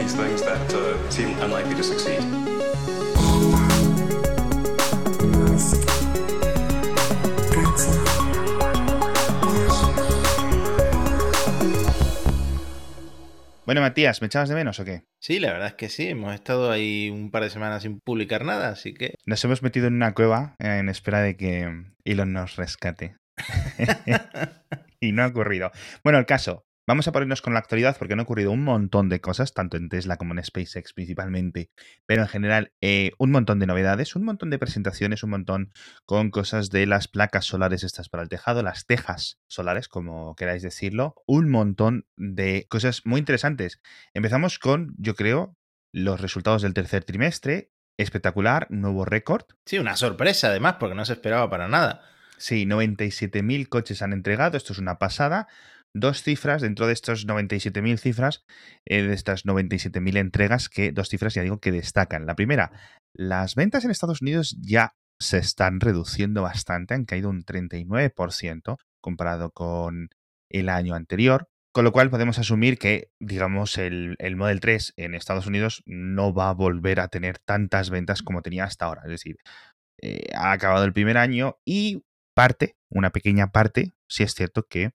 these things that uh, seem unlikely to succeed. Bueno, Matías, ¿me echabas de menos o qué? Sí, la verdad es que sí. Hemos estado ahí un par de semanas sin publicar nada, así que. Nos hemos metido en una cueva en espera de que Elon nos rescate. y no ha ocurrido. Bueno, el caso. Vamos a ponernos con la actualidad porque han ocurrido un montón de cosas, tanto en Tesla como en SpaceX principalmente, pero en general eh, un montón de novedades, un montón de presentaciones, un montón con cosas de las placas solares estas para el tejado, las tejas solares, como queráis decirlo, un montón de cosas muy interesantes. Empezamos con, yo creo, los resultados del tercer trimestre, espectacular, nuevo récord. Sí, una sorpresa además, porque no se esperaba para nada. Sí, 97.000 coches han entregado, esto es una pasada dos cifras dentro de estos 97.000 cifras, eh, de estas 97.000 entregas, que dos cifras ya digo que destacan. La primera, las ventas en Estados Unidos ya se están reduciendo bastante, han caído un 39% comparado con el año anterior, con lo cual podemos asumir que, digamos, el, Model 3 en Estados Unidos no va a volver a tener tantas ventas como tenía hasta ahora. Es decir, eh, ha acabado el primer año y parte, una pequeña parte, si es cierto que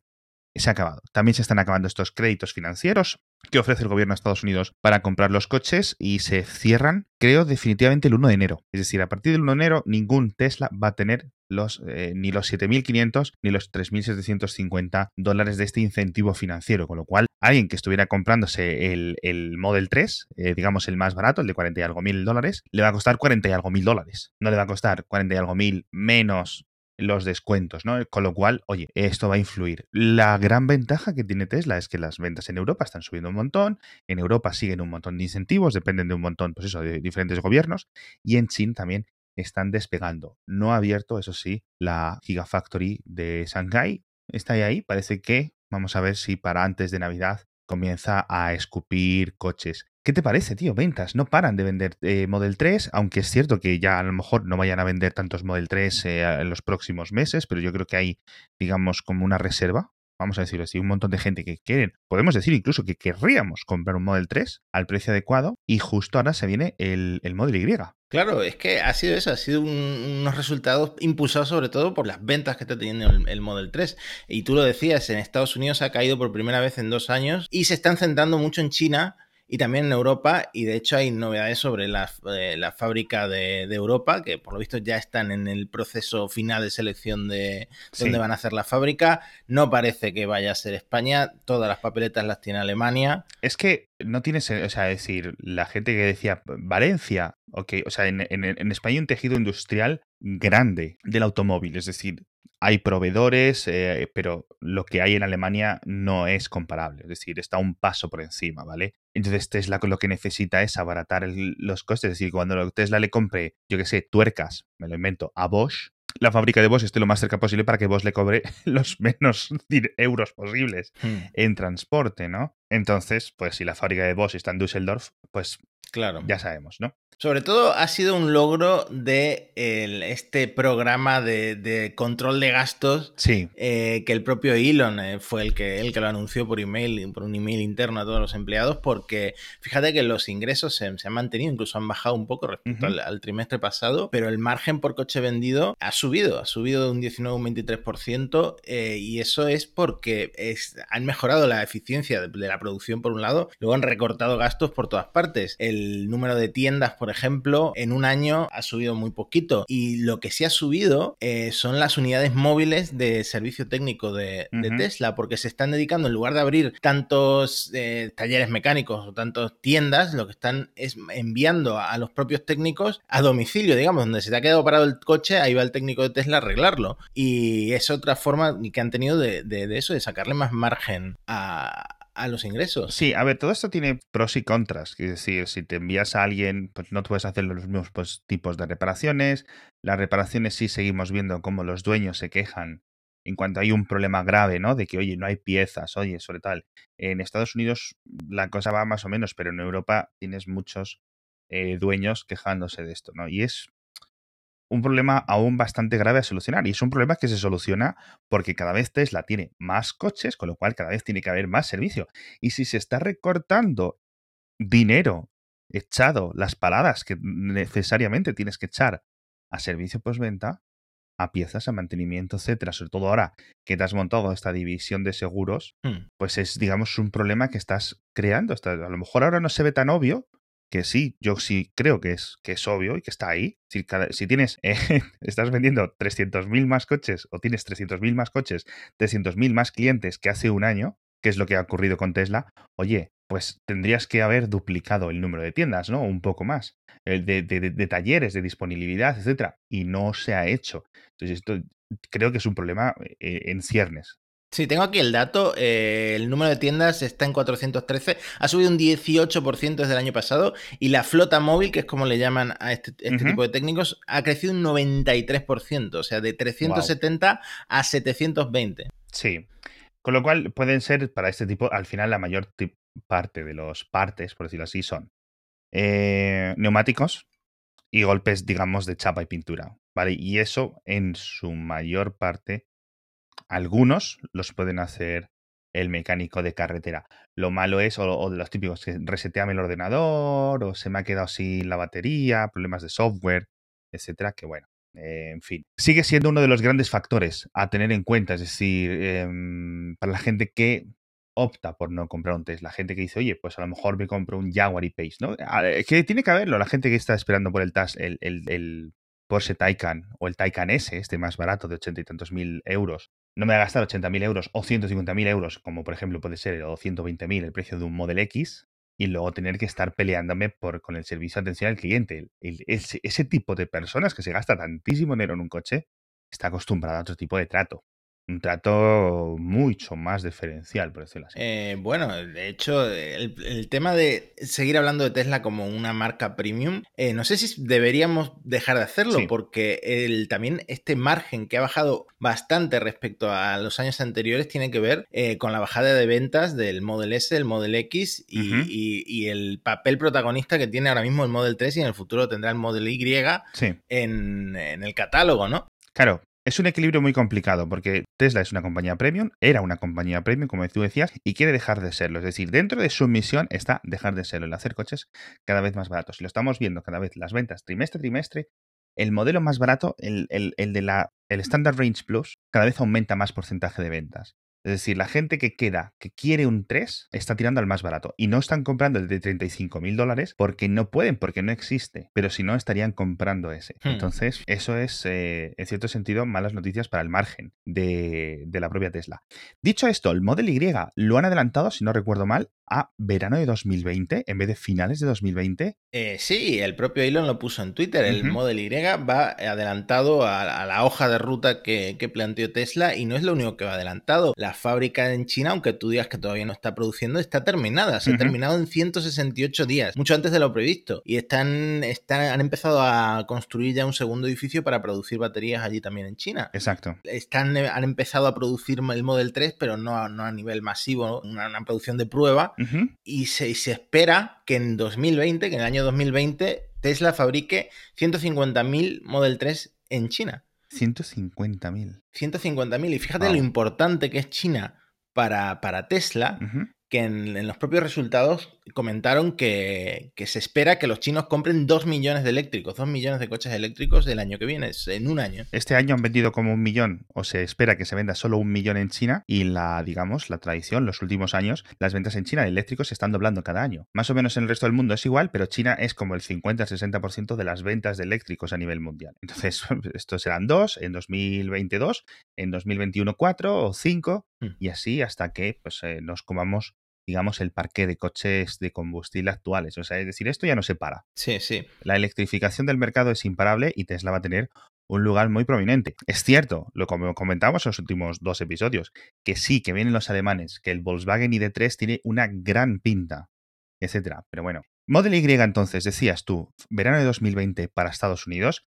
se ha acabado. También se están acabando estos créditos financieros que ofrece el gobierno de Estados Unidos para comprar los coches y se cierran, creo, definitivamente el 1 de enero. Es decir, a partir del 1 de enero ningún Tesla va a tener los, eh, ni los 7.500 ni los 3.750 dólares de este incentivo financiero, con lo cual alguien que estuviera comprándose el, Model 3, eh, digamos el más barato, el de 40 y algo mil dólares, le va a costar 40 y algo mil dólares. No le va a costar 40 y algo mil menos los descuentos, ¿no? Con lo cual, oye, esto va a influir. La gran ventaja que tiene Tesla es que las ventas en Europa están subiendo un montón, en Europa siguen un montón de incentivos, dependen de un montón, pues eso, de diferentes gobiernos, y en China también están despegando. No ha abierto, eso sí, la Gigafactory de Shanghai. Está ahí, ahí, parece que vamos a ver si para antes de Navidad comienza a escupir coches. ¿Qué te parece, tío? Ventas, no paran de vender eh, Model 3, aunque es cierto que ya a lo mejor no vayan a vender tantos Model 3 eh, en los próximos meses, pero yo creo que hay, digamos, como una reserva, vamos a decirlo así, un montón de gente que quieren, podemos decir incluso que querríamos comprar un Model 3 al precio adecuado y justo ahora se viene el, el Model Y. Claro, es que ha sido eso, ha sido unos resultados impulsados sobre todo por las ventas que está teniendo el, Model 3. Y tú lo decías, en Estados Unidos ha caído por primera vez en dos años y se están centrando mucho en China y también en Europa. Y de hecho hay novedades sobre la, eh, fábrica de, Europa, que por lo visto ya están en el proceso final de selección de dónde van a hacer la fábrica. No parece que vaya a ser España, todas las papeletas las tiene Alemania. Es que no tiene, o sea, decir, la gente que decía Valencia, ok, o sea, en, en España hay un tejido industrial grande del automóvil, es decir, hay proveedores, eh, pero lo que hay en Alemania no es comparable, es decir, está un paso por encima, ¿vale? Entonces Tesla lo que necesita es abaratar los costes, es decir, cuando Tesla le compre, yo qué sé, tuercas, me lo invento, a Bosch, la fábrica de Bosch esté lo más cerca posible para que Bosch le cobre los menos euros posibles hmm. en transporte, ¿no? Entonces, pues si la fábrica de Bosch está en Düsseldorf, pues claro. ya sabemos, ¿no? Sobre todo ha sido un logro de este programa de, control de gastos sí. Eh, que el propio Elon eh, fue el que, el que lo anunció por email, por un email interno a todos los empleados, porque fíjate que los ingresos se, han mantenido, incluso han bajado un poco respecto al, trimestre pasado, pero el margen por coche vendido ha subido, ha subido de un 19 a un 23%, eh, y eso es porque han mejorado la eficiencia de, de la producción por un lado, luego han recortado gastos por todas partes. El número de tiendas por ejemplo, en un año ha subido muy poquito. Y lo que sí ha subido eh, son las unidades móviles de servicio técnico de, Tesla, porque se están dedicando, en lugar de abrir tantos eh, talleres mecánicos o tantas tiendas, lo que están es enviando a, los propios técnicos a domicilio, digamos, donde se te ha quedado parado el coche, ahí va el técnico de Tesla a arreglarlo. Y es otra forma que han tenido de, de eso, de sacarle más margen a, a los ingresos. Sí, a ver, todo esto tiene pros y contras. Es decir, si te envías a alguien, pues no puedes hacer los mismos pues, tipos de reparaciones. Las reparaciones sí seguimos viendo cómo los dueños se quejan en cuanto hay un problema grave, ¿no? De que, oye, no hay piezas, oye, sobre tal. En Estados Unidos la cosa va más o menos, pero en Europa tienes muchos eh, dueños quejándose de esto, ¿no? Y es un problema aún bastante grave a solucionar. Y es un problema que se soluciona porque cada vez Tesla tiene más coches, con lo cual cada vez tiene que haber más servicio. Y si se está recortando dinero echado, las paradas que necesariamente tienes que echar a servicio postventa, a piezas, a mantenimiento, etcétera, sobre todo ahora que te has montado esta división de seguros, Hmm. pues es, digamos, un problema que estás creando. Está- a lo mejor ahora no se ve tan obvio, que sí, yo sí creo que es, que es obvio y que está ahí. Si, si tienes, eh, estás vendiendo 300.000 más coches o tienes 300.000 más coches, 300.000 más clientes que hace un año, que es lo que ha ocurrido con Tesla, oye, pues tendrías que haber duplicado el número de tiendas, ¿no? Un poco más, eh, de, de- de- de talleres, de disponibilidad, etcétera, y no se ha hecho. Entonces, esto creo que es un problema eh, en ciernes. Sí, tengo aquí el dato. eh, el número de tiendas está en 413. Ha subido un 18% desde el año pasado. Y la flota móvil, que es como le llaman a este, este tipo de técnicos, ha crecido un 93%. O sea, de 370 a 720. Sí. Con lo cual pueden ser para este tipo, al final la mayor parte de los partes, por decirlo así, son eh, neumáticos y golpes, digamos, de chapa y pintura. ¿Vale? Y eso, en su mayor parte, algunos los pueden hacer el mecánico de carretera. Lo malo es, o, de los típicos, que reseteame el ordenador, o se me ha quedado sin la batería, problemas de software, etcétera, que bueno, eh, en fin. Sigue siendo uno de los grandes factores a tener en cuenta, es decir, em, para la gente que opta por no comprar un Tesla, la gente que dice, oye, pues a lo mejor me compro un Jaguar y Pace, ¿no? Que tiene que haberlo, la gente que está esperando por el, Tas- el, el- el Porsche Taycan o el Taycan S, este más barato de ochenta y tantos mil euros, no me va a gastar 80.000 euros o 150.000 euros, como por ejemplo puede ser, o 120.000 el precio de un Model X, y luego tener que estar peleándome por, con el servicio de atención al cliente. Ese, tipo de personas que se gasta tantísimo dinero en un coche está acostumbrada a otro tipo de trato. Un trato mucho más diferencial, por decirlo así. Eh, bueno, de hecho, el, el tema de seguir hablando de Tesla como una marca premium, eh, no sé si deberíamos dejar de hacerlo, Sí. porque el, también este margen que ha bajado bastante respecto a los años anteriores tiene que ver eh, con la bajada de ventas del Model S, el Model X y, Ujú. y- y el papel protagonista que tiene ahora mismo el Model 3 y en el futuro tendrá el Model Y Sí. en, en el catálogo, ¿no? Claro, es un equilibrio muy complicado porque Tesla es una compañía premium, era una compañía premium, como tú decías, y quiere dejar de serlo. Es decir, dentro de su misión está dejar de serlo, el hacer coches cada vez más baratos. Y lo estamos viendo cada vez las ventas trimestre trimestre. El modelo más barato, el, el- el de la, el Standard Range Plus, cada vez aumenta más porcentaje de ventas. Es decir, la gente que queda, que quiere un 3, está tirando al más barato. Y no están comprando el de 35 mil dólares porque no pueden, porque no existe. Pero si no, estarían comprando ese. Hmm. Entonces, eso es, eh, en cierto sentido, malas noticias para el margen de, de la propia Tesla. Dicho esto, el Model Y lo han adelantado, si no recuerdo mal, a verano de 2020 en vez de finales de 2020. Eh, sí, el propio Elon lo puso en Twitter. El. Model Y va adelantado a, a la hoja de ruta que, que planteó Tesla y no es lo único que va adelantado. La fábrica en China, aunque tú digas que todavía no está produciendo, está terminada. Se ha terminado en 168 días, mucho antes de lo previsto. Y están, están, han empezado a construir ya un segundo edificio para producir baterías allí también en China. Exacto. Están, han empezado a producir el Model 3, pero no a, no a nivel masivo, ¿no? una, una producción de prueba Y se, y se espera que en 2020, que en el año 2020, Tesla fabrique 150.000 Model 3 en China. 150.000. 150.000. Y fíjate Wow. lo importante que es China para, para Tesla, que en, en los propios resultados comentaron que, que se espera que los chinos compren 2 millones de eléctricos, 2 millones de coches eléctricos el año que viene, en un año. Este año han vendido como un millón, o se espera que se venda solo un millón en China, y la, digamos, la tradición, los últimos años, las ventas en China de eléctricos se están doblando cada año. Más o menos en el resto del mundo es igual, pero China es como el 50-60% de las ventas de eléctricos a nivel mundial. Entonces, estos serán dos en 2022, en 2021 cuatro o cinco, Mm. y así hasta que pues, eh, nos comamos digamos, el parque de coches de combustible actuales. O sea, es decir, esto ya no se para. Sí, sí. La electrificación del mercado es imparable y Tesla va a tener un lugar muy prominente. Es cierto, lo como comentamos en los últimos dos episodios, que sí, que vienen los alemanes, que el Volkswagen ID3 tiene una gran pinta, etcétera. Pero bueno, Model Y entonces, decías tú, verano de 2020 para Estados Unidos.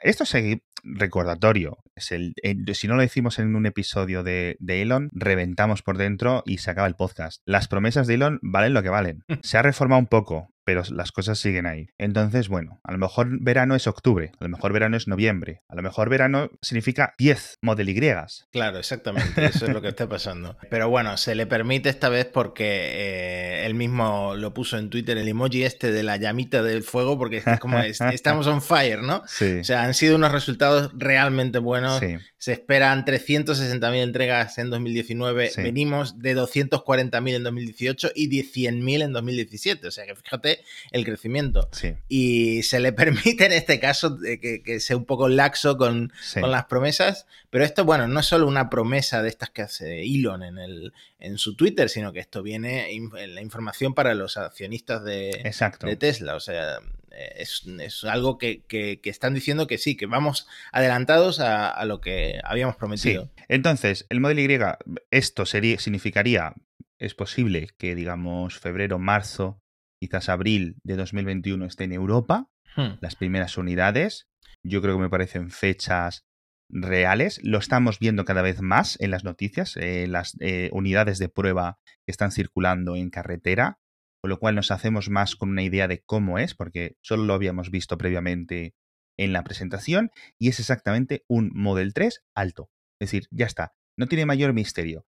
Esto es el recordatorio. Es el, el- si no lo decimos en un episodio de, de Elon, reventamos por dentro y se acaba el podcast. Las promesas de Elon valen lo que valen. Se ha reformado un poco, pero las cosas siguen ahí. Entonces, bueno, a lo mejor verano es octubre, a lo mejor verano es noviembre, a lo mejor verano significa 10 Model Y. Claro, exactamente, eso es lo que está pasando. Pero bueno, se le permite esta vez porque eh, él mismo lo puso en Twitter, el emoji este de la llamita del fuego, porque es como estamos on fire, ¿no? Sí. O sea, han sido unos resultados realmente buenos. Sí. Se esperan 360.000 entregas en 2019, Sí. venimos de 240.000 en 2018 y de 100.000 en 2017. O sea que fíjate el crecimiento. Sí, Y se le permite en este caso de que, que sea un poco laxo con, sí. con las promesas, pero esto, bueno, no es solo una promesa de estas que hace Elon en, el, en su Twitter, sino que esto viene en la información para los accionistas de, Exacto. de Tesla. O sea, eh, es, es algo que, que- que están diciendo que sí, que vamos adelantados a, a lo que habíamos Sí. prometido. Entonces, el Model Y, esto sería, significaría, es posible que, digamos, febrero, marzo, quizás abril de 2021 esté en Europa, Hmm. las primeras unidades. Yo creo que me parecen fechas reales. Lo estamos viendo cada vez más en las noticias, eh, las eh, unidades de prueba que están circulando en carretera, con lo cual nos hacemos más con una idea de cómo es, porque solo lo habíamos visto previamente en la presentación, y es exactamente un Model 3 alto. Es decir, ya está, no tiene mayor misterio.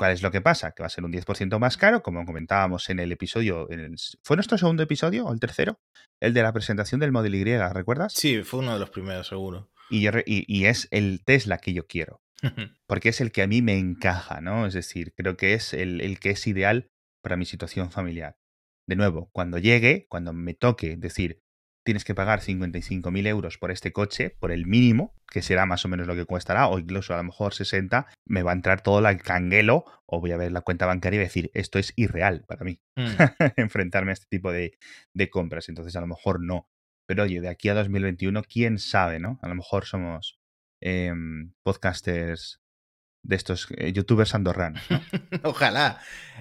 ¿Cuál es lo que pasa? Que va a ser un 10% más caro, como comentábamos en el episodio. en el- ¿Fue nuestro segundo episodio o el tercero? El de la presentación del Model Y, ¿recuerdas? Sí, fue uno de los primeros, seguro. Y, yo re- y- y es el Tesla que yo quiero, porque es el que a mí me encaja, ¿no? Es decir, creo que es el, el que es ideal para mi situación familiar. De nuevo, cuando llegue, cuando me toque decir, tienes que pagar 55.000 euros por este coche, por el mínimo, que será más o menos lo que costará, o incluso a lo mejor 60, me va a entrar todo el canguelo, o voy a ver la cuenta bancaria y decir, esto es irreal para mí Hmm. enfrentarme a este tipo de, de compras. Entonces, a lo mejor no. Pero oye, de aquí a 2021, quién sabe, ¿no? A lo mejor somos em, podcasters de estos eh, youtubers andorranos. ¿no? Ojalá.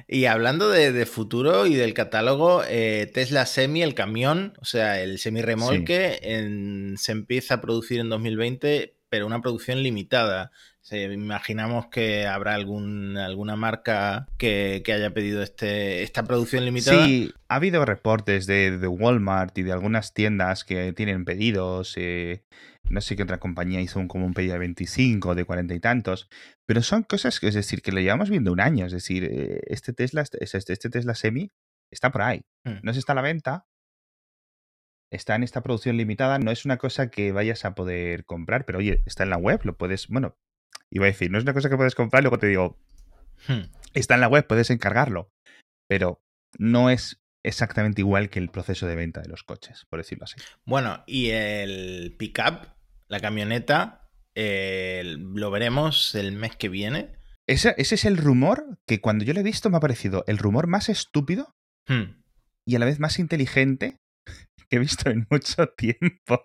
Y hablando de, de futuro y del catálogo, eh, Tesla Semi, el camión, o sea, el semi-remolque, en- se empieza a producir en 2020, pero una producción limitada. O sea, imaginamos que habrá algún, alguna marca que, que haya pedido este, esta producción limitada. Sí, ha habido reportes de, de Walmart y de algunas tiendas que tienen pedidos. eh, no sé qué otra compañía hizo un, como un pedido de 25, de 40 y tantos. Pero son cosas que, es decir, que lo llevamos viendo un año. Es decir, eh, este Tesla, este, este este Tesla Semi está por ahí. Hmm. No se está a la venta. Está en esta producción limitada. No es una cosa que vayas a poder comprar, pero oye, está en la web, lo puedes. Bueno, iba a decir, no es una cosa que puedes comprar, luego te digo, Hmm. está en la web, puedes encargarlo. Pero no es exactamente igual que el proceso de venta de los coches, por decirlo así. Bueno, y el pickup, la camioneta, eh, lo veremos el mes que viene. Ese, ese es el rumor que cuando yo lo he visto me ha parecido el rumor más estúpido Hmm. y a la vez más inteligente que he visto en mucho tiempo.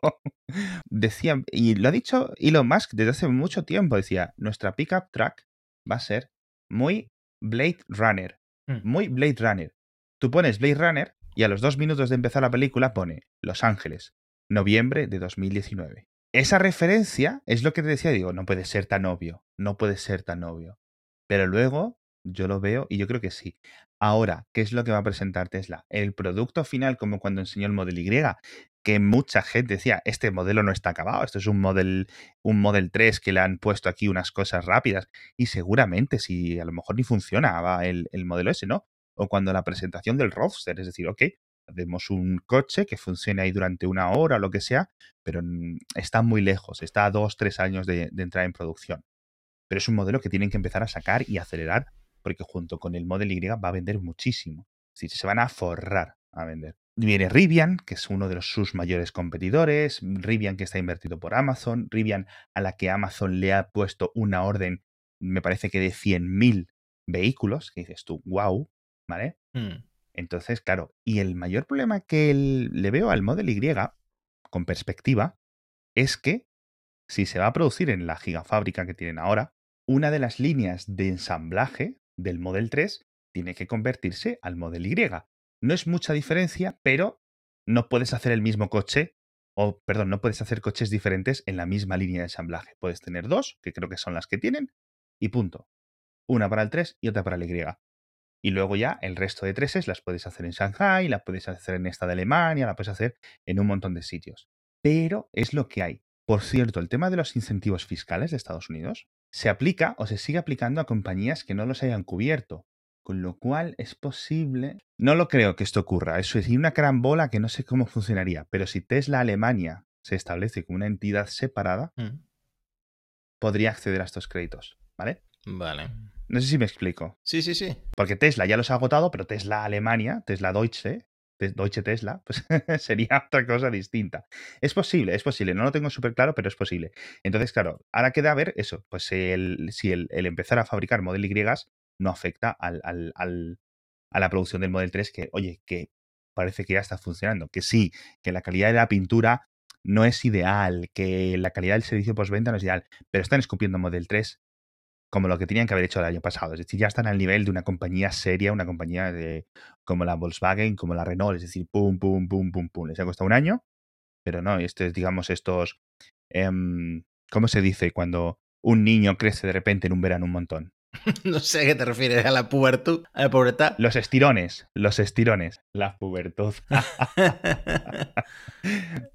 Decía, y lo ha dicho Elon Musk desde hace mucho tiempo, decía, nuestra pickup truck va a ser muy Blade Runner. Hmm. Muy Blade Runner. Tú pones Blade Runner y a los dos minutos de empezar la película pone Los Ángeles, noviembre de 2019. Esa referencia es lo que te decía, digo, no puede ser tan obvio, no puede ser tan obvio. Pero luego yo lo veo y yo creo que sí. Ahora, ¿qué es lo que va a presentar Tesla? El producto final, como cuando enseñó el Model Y, que mucha gente decía, este modelo no está acabado, esto es un Model, un Model 3 que le han puesto aquí unas cosas rápidas. Y seguramente, si a lo mejor ni funcionaba el, el modelo ese, ¿no? O cuando la presentación del Roadster, es decir, ok, hacemos un coche que funcione ahí durante una hora o lo que sea, pero está muy lejos, está a dos, tres años de, de entrar en producción. Pero es un modelo que tienen que empezar a sacar y acelerar, porque junto con el Model Y va a vender muchísimo. Es decir, se van a forrar a vender. Viene Rivian, que es uno de los, sus mayores competidores, Rivian que está invertido por Amazon, Rivian a la que Amazon le ha puesto una orden, me parece que de 100.000 vehículos, que dices tú, wow, ¿vale? Hmm. Entonces, claro, y el mayor problema que le veo al Model Y, con perspectiva, es que si se va a producir en la gigafábrica que tienen ahora, una de las líneas de ensamblaje del Model 3 tiene que convertirse al Model Y. No es mucha diferencia, pero no puedes hacer el mismo coche, o perdón, no puedes hacer coches diferentes en la misma línea de ensamblaje. Puedes tener dos, que creo que son las que tienen, y punto. Una para el 3 y otra para el Y. Y luego ya el resto de treses las puedes hacer en Shanghai, las puedes hacer en esta de Alemania, las puedes hacer en un montón de sitios. Pero es lo que hay. Por cierto, el tema de los incentivos fiscales de Estados Unidos se aplica o se sigue aplicando a compañías que no los hayan cubierto. Con lo cual es posible. No lo creo que esto ocurra. Eso es una carambola que no sé cómo funcionaría. Pero si Tesla Alemania se establece como una entidad separada, Mm. podría acceder a estos créditos. ¿Vale? Vale. No sé si me explico. Sí, sí, sí. Porque Tesla ya los ha agotado, pero Tesla Alemania, Tesla Deutsche, Deutsche Tesla, pues sería otra cosa distinta. Es posible, es posible. No lo tengo súper claro, pero es posible. Entonces, claro, ahora queda ver eso. Pues el- si el, el empezar a fabricar Model Y no afecta al, al- al- a la producción del Model 3, que, oye, que parece que ya está funcionando. Que sí, que la calidad de la pintura no es ideal, que la calidad del servicio postventa no es ideal, pero están escupiendo Model 3 como lo que tenían que haber hecho el año pasado. Es decir, ya están al nivel de una compañía seria, una compañía de, como la Volkswagen, como la Renault. Es decir, pum, pum, pum, pum, pum. Les ha costado un año, pero no, este es, digamos, estos. em, ¿Cómo se dice cuando un niño crece de repente en un verano un montón? No sé a qué te refieres, a la pubertad. A la pubertad. Los estirones, los estirones. La pubertad.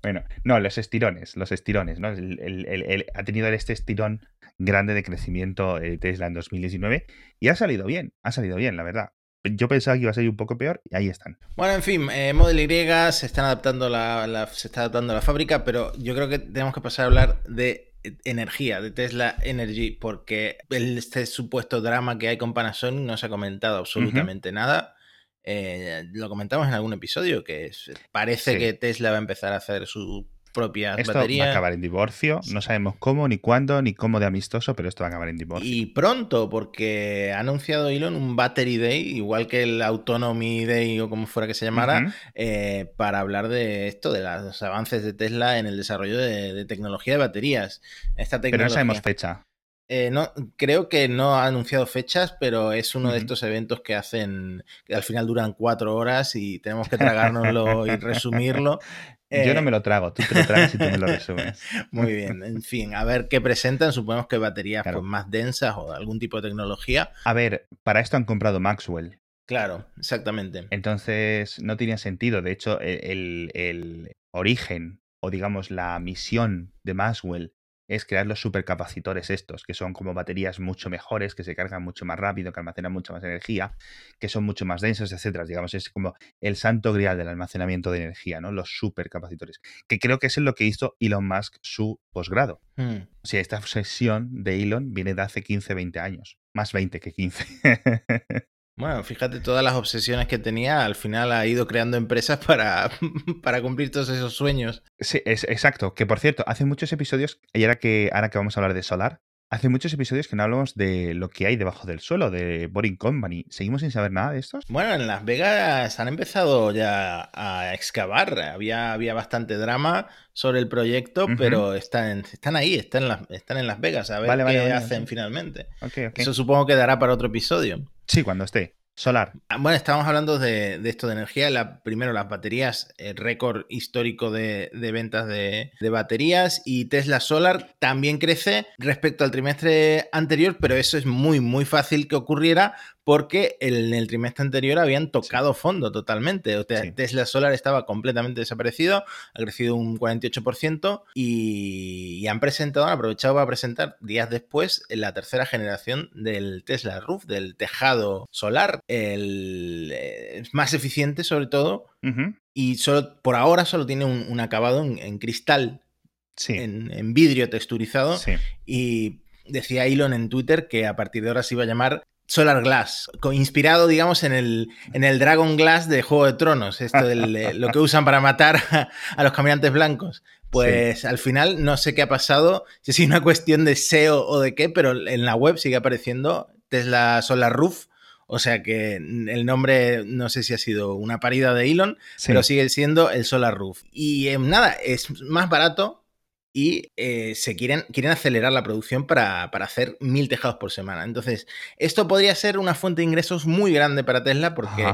bueno, no, los estirones, los estirones, ¿no? El- el- el- el- ha tenido este estirón grande de crecimiento eh, Tesla en 2019 y ha salido bien, ha salido bien, la verdad. Yo pensaba que iba a ser un poco peor y ahí están. Bueno, en fin, eh, Model Y se están adaptando la, la- se está adaptando la fábrica, pero yo creo que tenemos que pasar a hablar de energía, de Tesla Energy, porque este supuesto drama que hay con Panasonic no se ha comentado absolutamente nada. Eh, lo comentamos en algún episodio, que es- parece Sí. que Tesla va a empezar a hacer sus propias Esto va a acabar en divorcio, no sabemos cómo, ni cuándo, ni cómo de amistoso, pero esto va a acabar en divorcio. Y pronto, porque ha anunciado Elon un Battery Day, igual que el Autonomy Day o como fuera que se llamara, eh, para hablar de esto, de los avances de Tesla en el desarrollo de, de tecnología de baterías. Esta Pero no tecnología, sabemos fecha. Eh, no, creo que no ha anunciado fechas, pero es uno de estos eventos que hacen, que al final duran cuatro horas y tenemos que tragárnoslo y resumirlo. Yo no Eh, me lo trago, tú te lo tragas y tú me lo resumes. muy bien, en fin, a ver qué presentan. Suponemos que baterías Claro. pues, más densas o algún tipo de tecnología. A ver, para esto han comprado Maxwell. Claro, exactamente. Entonces no tenía sentido. De hecho, el, el origen o digamos la misión de Maxwell es crear los supercapacitores estos, que son como baterías mucho mejores, que se cargan mucho más rápido, que almacenan mucha más energía, que son mucho más densas, etcétera. Digamos, es como el santo grial del almacenamiento de energía, ¿no? Los supercapacitores. Que creo que es en lo que hizo Elon Musk su posgrado. Hmm. O sea, esta obsesión de Elon viene de hace 15, 20 años. Más 20 que 15. Bueno, fíjate, todas las obsesiones que tenía, al final ha ido creando empresas para, para cumplir todos esos sueños. Sí, es, exacto. Que por cierto, hace muchos episodios, y ahora que, ahora que vamos a hablar de solar, hace muchos episodios que no hablamos de lo que hay debajo del suelo, de Boring Company. ¿Seguimos sin saber nada de estos? Bueno, en Las Vegas han empezado ya a excavar. Había, había bastante drama sobre el proyecto, pero están, están ahí, están en, las, están en Las Vegas. A ver Vale, qué vale, hacen finalmente. Ok, ok. Eso supongo que dará para otro episodio. Sí, cuando esté. Solar. Ah, Bueno, estábamos hablando de, esto de energía. La, primero, las baterías, el récord histórico de, ventas de baterías. Y Tesla Solar también crece respecto al trimestre anterior, pero eso es muy, muy fácil que ocurriera porque en el trimestre anterior habían tocado fondo totalmente. O sea, Sí. Tesla Solar estaba completamente desaparecido, ha crecido un 48% y, y han presentado, han aprovechado para presentar días después la tercera generación del Tesla Roof, del tejado solar, el eh, más eficiente sobre todo y solo por ahora solo tiene un, un acabado en, en cristal, Sí. en, en vidrio texturizado y decía Elon en Twitter que a partir de ahora se iba a llamar Solar Glass, inspirado, digamos, en el, en el Dragon Glass de Juego de Tronos, esto eh, lo que usan para matar a, a los caminantes blancos. Pues al final no sé qué ha pasado, si es una cuestión de SEO o de qué, pero en la web sigue apareciendo Tesla Solar Roof, o sea que el nombre no sé si ha sido una parida de Elon, sí. pero sigue siendo el Solar Roof. Y eh, nada, es más barato y eh, se quieren, quieren acelerar la producción para, para hacer mil tejados por semana. Entonces, esto podría ser una fuente de ingresos muy grande para Tesla porque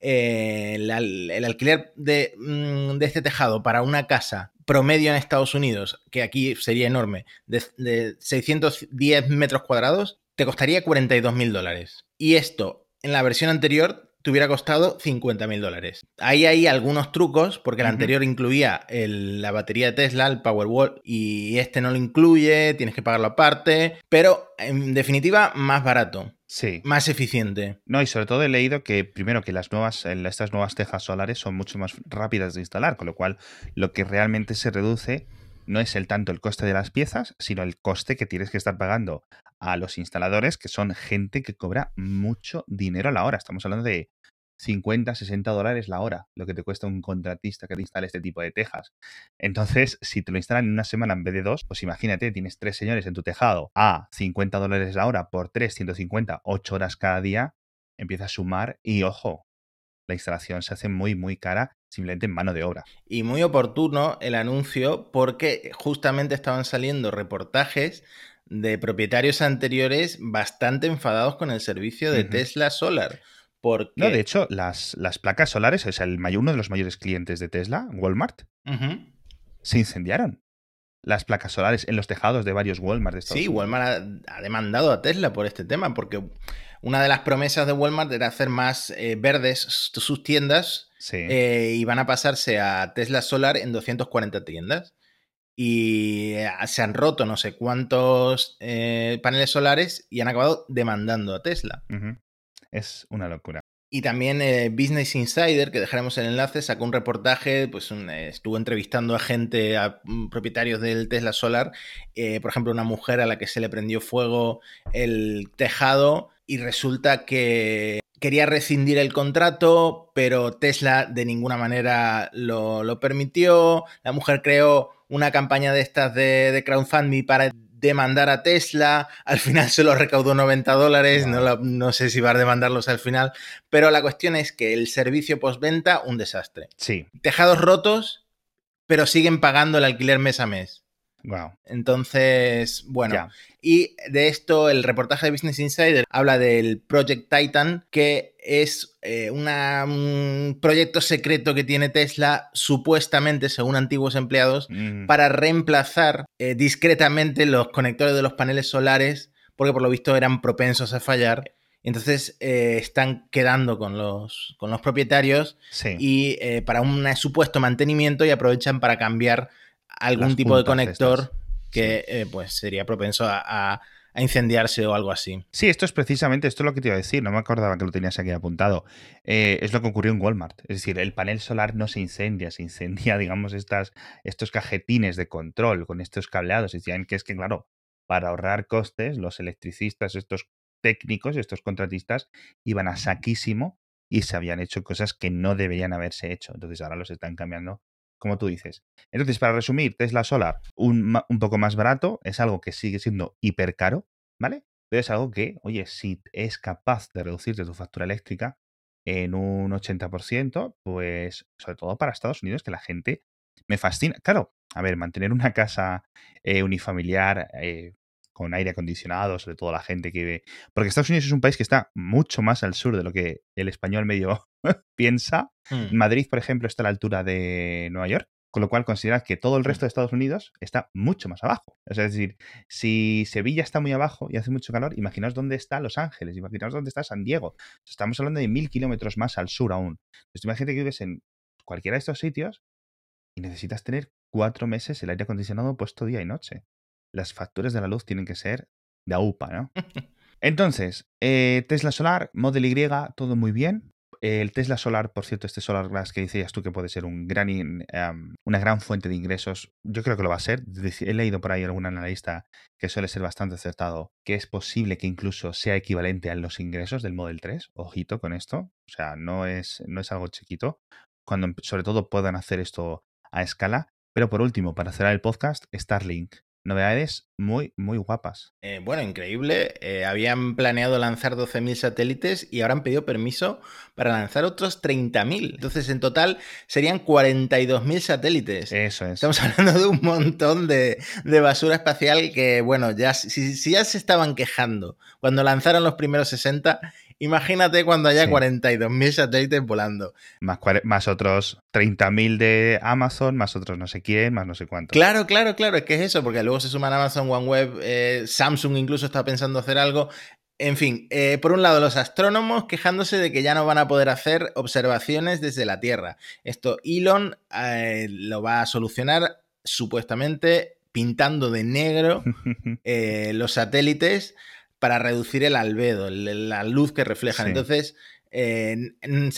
eh, el, el alquiler de, mm, de este tejado para una casa promedio en Estados Unidos, que aquí sería enorme, de, de 610 metros cuadrados, te costaría 42 mil dólares. Y esto en la versión anterior te hubiera costado 50 mil dólares. Ahí hay algunos trucos, porque el anterior incluía el- la batería de Tesla, el Powerwall, y este no lo incluye, tienes que pagarlo aparte, pero en definitiva más barato, Sí. más eficiente. No, y sobre todo he leído que primero que las nuevas, el- estas nuevas tejas solares son mucho más rápidas de instalar, con lo cual lo que realmente se reduce no es el tanto el coste de las piezas, sino el coste que tienes que estar pagando a los instaladores, que son gente que cobra mucho dinero a la hora. Estamos hablando de 50, 60 dólares la hora, lo que te cuesta un contratista que te instale este tipo de tejas. Entonces, si te lo instalan en una semana en vez de dos, pues imagínate, tienes tres señores en tu tejado a 50 dólares la hora por 3, 150, 8 horas cada día, empieza a sumar y ojo, la instalación se hace muy, muy cara simplemente en mano de obra. Y muy oportuno el anuncio porque justamente estaban saliendo reportajes de propietarios anteriores bastante enfadados con el servicio de. Tesla Solar. Porque... No, de hecho, las, las placas solares, o sea, el mayor, uno de los mayores clientes de Tesla, Walmart, se incendiaron. Las placas solares en los tejados de varios Walmart de Estados Sí, Unidos. Walmart ha, ha demandado a Tesla por este tema, porque una de las promesas de Walmart era hacer más eh, verdes sus tiendas Sí. eh, y van a pasarse a Tesla Solar en 240 tiendas. Y eh, se han roto no sé cuántos eh, paneles solares y han acabado demandando a Tesla. Es una locura. Y también eh, Business Insider, que dejaremos el enlace, sacó un reportaje, pues un, eh, estuvo entrevistando a gente, a mm, propietarios del Tesla Solar, eh, por ejemplo, una mujer a la que se le prendió fuego el tejado y resulta que quería rescindir el contrato, pero Tesla de ninguna manera lo, lo permitió. La mujer creó una campaña de estas de, de crowdfunding para demandar a Tesla, al final solo recaudó 90 dólares, no, la- no sé si va a demandarlos al final, pero la cuestión es que el servicio postventa, un desastre. Sí. Tejados rotos, pero siguen pagando el alquiler mes a mes. Wow. Entonces, bueno, y de esto el reportaje de Business Insider habla del Project Titan, que es eh, una- un proyecto secreto que tiene Tesla, supuestamente, según antiguos empleados, Mm, para reemplazar eh, discretamente los conectores de los paneles solares, porque por lo visto eran propensos a fallar. Entonces eh, están quedando con los, con los propietarios sí. y eh, para un supuesto mantenimiento y aprovechan para cambiar algún Las tipo de conector estas. que eh, pues sería propenso a, a- a incendiarse o algo así. Sí, esto es precisamente, esto es lo que te iba a decir, no me acordaba que lo tenías aquí apuntado. Eh, es lo que ocurrió en Walmart. Es decir, el panel solar no se incendia, se incendia, digamos, estas, estos cajetines de control con estos cableados. Decían que es que, claro, para ahorrar costes, los electricistas, estos técnicos, estos contratistas, iban a saquísimo y se habían hecho cosas que no deberían haberse hecho. Entonces ahora los están cambiando, como tú dices. Entonces, para resumir, Tesla Solar, un, un poco más barato, es algo que sigue siendo hiper caro, ¿vale? Pero es algo que, oye, si es capaz de reducirte tu factura eléctrica en un 80%, pues sobre todo para Estados Unidos, que la gente me fascina. Claro, a ver, mantener una casa eh, unifamiliar eh, con aire acondicionado, sobre todo la gente que vive... Porque Estados Unidos es un país que está mucho más al sur de lo que el español medio piensa. Hmm. Madrid, por ejemplo, está a la altura de Nueva York, con lo cual consideras que todo el resto de Estados Unidos está mucho más abajo. O sea, es decir, si Sevilla está muy abajo y hace mucho calor, imaginaos dónde está Los Ángeles, imaginaos dónde está San Diego. Estamos hablando de mil kilómetros más al sur aún. Entonces, imagínate que vives en cualquiera de estos sitios y necesitas tener cuatro meses el aire acondicionado puesto día y noche. Las facturas de la luz tienen que ser de AUPA, ¿no? Entonces, eh, Tesla Solar, Model Y, todo muy bien. El Tesla Solar, por cierto, este Solar Glass que decías tú que puede ser un gran, in- una gran fuente de ingresos, yo creo que lo va a ser. He leído por ahí algún analista que suele ser bastante acertado, que es posible que incluso sea equivalente a los ingresos del Model 3. Ojito con esto. O sea, no es, no es algo chiquito. Cuando sobre todo puedan hacer esto a escala. Pero por último, para cerrar el podcast, Starlink. Novedades muy, muy guapas. Eh, bueno, increíble. Eh, habían planeado lanzar 12.000 satélites y ahora han pedido permiso para lanzar otros 30.000. Entonces, en total serían 42.000 satélites. Eso es. Estamos hablando de un montón de, de basura espacial que, bueno, ya si, si ya se estaban quejando cuando lanzaron los primeros 60, imagínate cuando haya Sí. 42.000 satélites volando. Más, más otros 30.000 de Amazon, más otros no sé quién, más no sé cuánto. Claro, claro, claro, es que es eso, porque luego se suman Amazon, OneWeb, eh, Samsung incluso está pensando hacer algo. En fin, eh, por un lado, los astrónomos quejándose de que ya no van a poder hacer observaciones desde la Tierra. Esto Elon eh, lo va a solucionar supuestamente pintando de negro eh, los satélites para reducir el albedo, la luz que reflejan. Sí. Entonces, eh,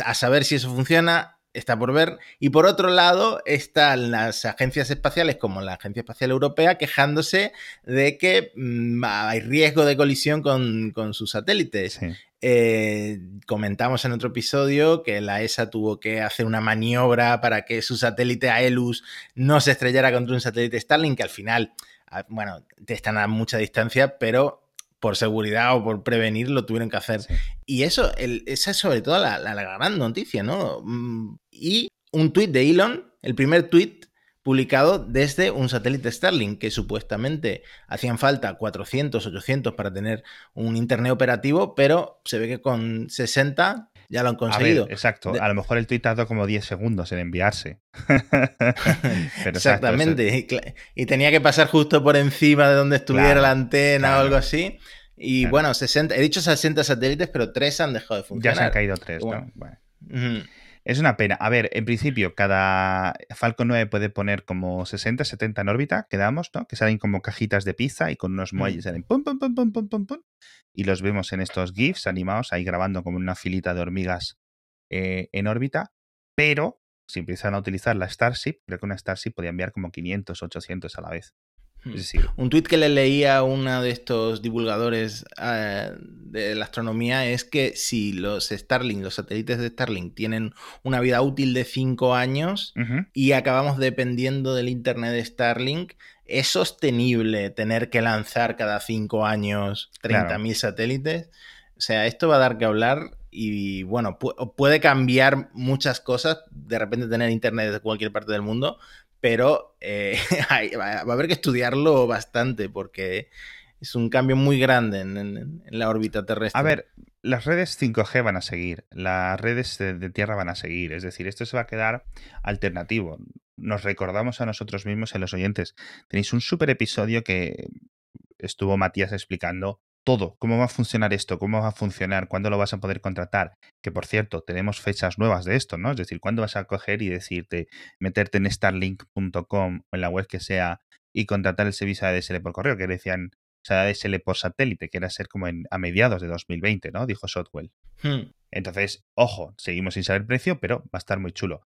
a saber si eso funciona, está por ver. Y por otro lado, están las agencias espaciales, como la Agencia Espacial Europea, quejándose de que mm, hay riesgo de colisión con, con sus satélites. Sí. Eh, comentamos en otro episodio que la ESA tuvo que hacer una maniobra para que su satélite Aelus no se estrellara contra un satélite Starlink, que al final, ah, bueno, están a mucha distancia, pero por seguridad o por prevenir lo tuvieron que hacer. Sí. Y eso, el- esa es sobre todo la, la- la gran noticia, ¿no? Mm, Y un tuit de Elon, el primer tuit publicado desde un satélite Starlink, que supuestamente hacían falta 400, 800 para tener un internet operativo, pero se ve que con 60 ya lo han A conseguido. ver, exacto. De- A lo mejor el tweet tardó como 10 segundos en enviarse. Pero exacto, Exactamente. Y, tenía que pasar justo por encima de donde estuviera Claro, la antena claro. o algo así. Y Claro. bueno, 60, he dicho 60 satélites, pero 3 han dejado de Ya funcionar. se han caído tres, ¿no? Bueno. Es una pena. A ver, en principio, cada Falcon 9 puede poner como 60, 70 en órbita, quedamos, ¿no? Que salen como cajitas de pizza y con unos Mm. muelles salen pum, pum, pum, pum, pum, pum, pum. Y los vemos en estos GIFs animados, ahí grabando como una filita de hormigas eh, en órbita. Pero si empiezan a utilizar la Starship, creo que una Starship podía enviar como 500, 800 a la vez. Es decir, Un tuit que le leía a uno de estos divulgadores eh, de la astronomía es que si los Starlink, los satélites de Starlink tienen una vida útil de 5 años y acabamos dependiendo del Internet de Starlink, ¿es sostenible tener que lanzar cada 5 años 30.000 Claro. satélites? O sea, esto va a dar que hablar y bueno, pu- puede cambiar muchas cosas, de repente tener Internet desde cualquier parte del mundo, pero eh, va a haber que estudiarlo bastante porque es un cambio muy grande en la órbita terrestre. A ver, las redes 5G van a seguir, las redes de, de tierra van a seguir, es decir, esto se va a quedar alternativo. Nos recordamos a nosotros mismos en los oyentes. Tenéis un super episodio que estuvo Matías explicando todo, cómo va a funcionar esto, cómo va a funcionar, cuándo lo vas a poder contratar. Que por cierto, tenemos fechas nuevas de esto, ¿no? Es decir, cuándo vas a coger y decirte, meterte en starlink.com o en la web que sea y contratar el servicio de ADSL por correo, que decían, o sea, ADSL por satélite, que era ser como en, a mediados de 2020, ¿no? Dijo Shotwell. Hmm. Entonces, ojo, seguimos sin saber precio, pero va a estar muy chulo.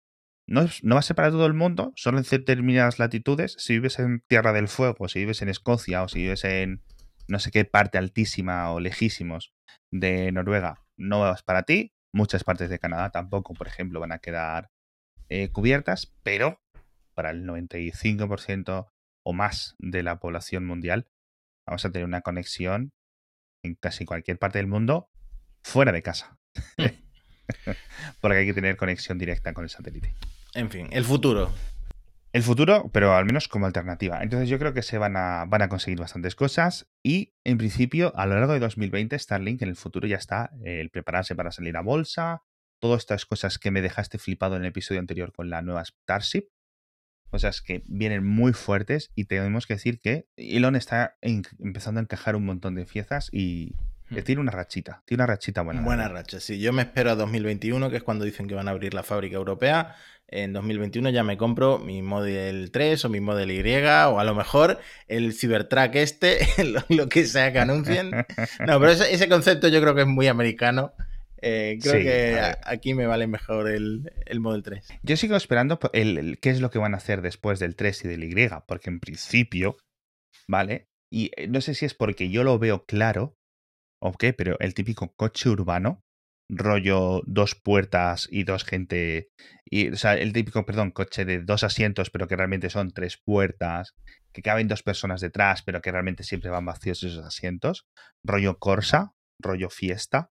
No, no va a ser para todo el mundo, solo en determinadas latitudes. Si vives en Tierra del Fuego, si vives en Escocia o si vives en no sé qué parte altísima o lejísimos de Noruega, no es para ti. Muchas partes de Canadá tampoco, por ejemplo, van a quedar eh, cubiertas, pero para el 95% o más de la población mundial vamos a tener una conexión en casi cualquier parte del mundo fuera de casa. Porque hay que tener conexión directa con el satélite. En fin, el futuro. El futuro, pero al menos como alternativa. Entonces yo creo que se van a, van a conseguir bastantes cosas y en principio a lo largo de 2020 Starlink en el futuro ya está eh, el prepararse para salir a bolsa, todas estas cosas que me dejaste flipado en el episodio anterior con la nueva Starship, cosas que vienen muy fuertes y tenemos que decir que Elon está empezando a encajar un montón de piezas y que tiene una rachita, tiene una rachita buena. Buena racha, sí. Yo me espero a 2021, que es cuando dicen que van a abrir la fábrica europea. En 2021 ya me compro mi Model 3 o mi Model Y, o a lo mejor el Cybertruck este, lo, lo que sea que anuncien. No, pero ese, ese concepto yo creo que es muy americano. Eh, creo Sí, que aquí me vale mejor el, el Model 3. Yo sigo esperando el- qué es lo que van a hacer después del 3 y del Y, porque en principio, ¿vale? Y eh, no sé si es porque yo lo veo claro o qué, pero el típico coche urbano, rollo dos puertas y dos gente, y, o sea, el típico, perdón, coche de dos asientos, pero que realmente son tres puertas, que caben dos personas detrás, pero que realmente siempre van vacíos esos asientos, rollo Corsa, rollo fiesta,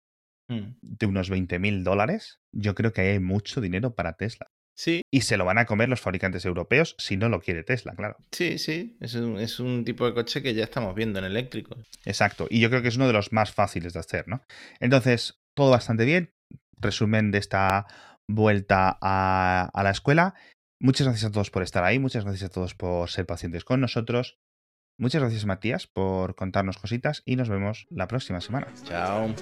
Mm. de unos 20 mil dólares, yo creo que ahí hay mucho dinero para Tesla. Sí, Y se lo van a comer los fabricantes europeos si no lo quiere Tesla, claro. sí, sí. Es un, es un tipo de coche que ya estamos viendo en eléctrico. Exacto. Y yo creo que es uno de los más fáciles de hacer, ¿no? Entonces, todo bastante bien. Resumen de esta vuelta a, a la escuela. Muchas gracias a todos por estar ahí. Muchas gracias a todos por ser pacientes con nosotros. Muchas gracias, Matías, por contarnos cositas y nos vemos la próxima semana. Chao.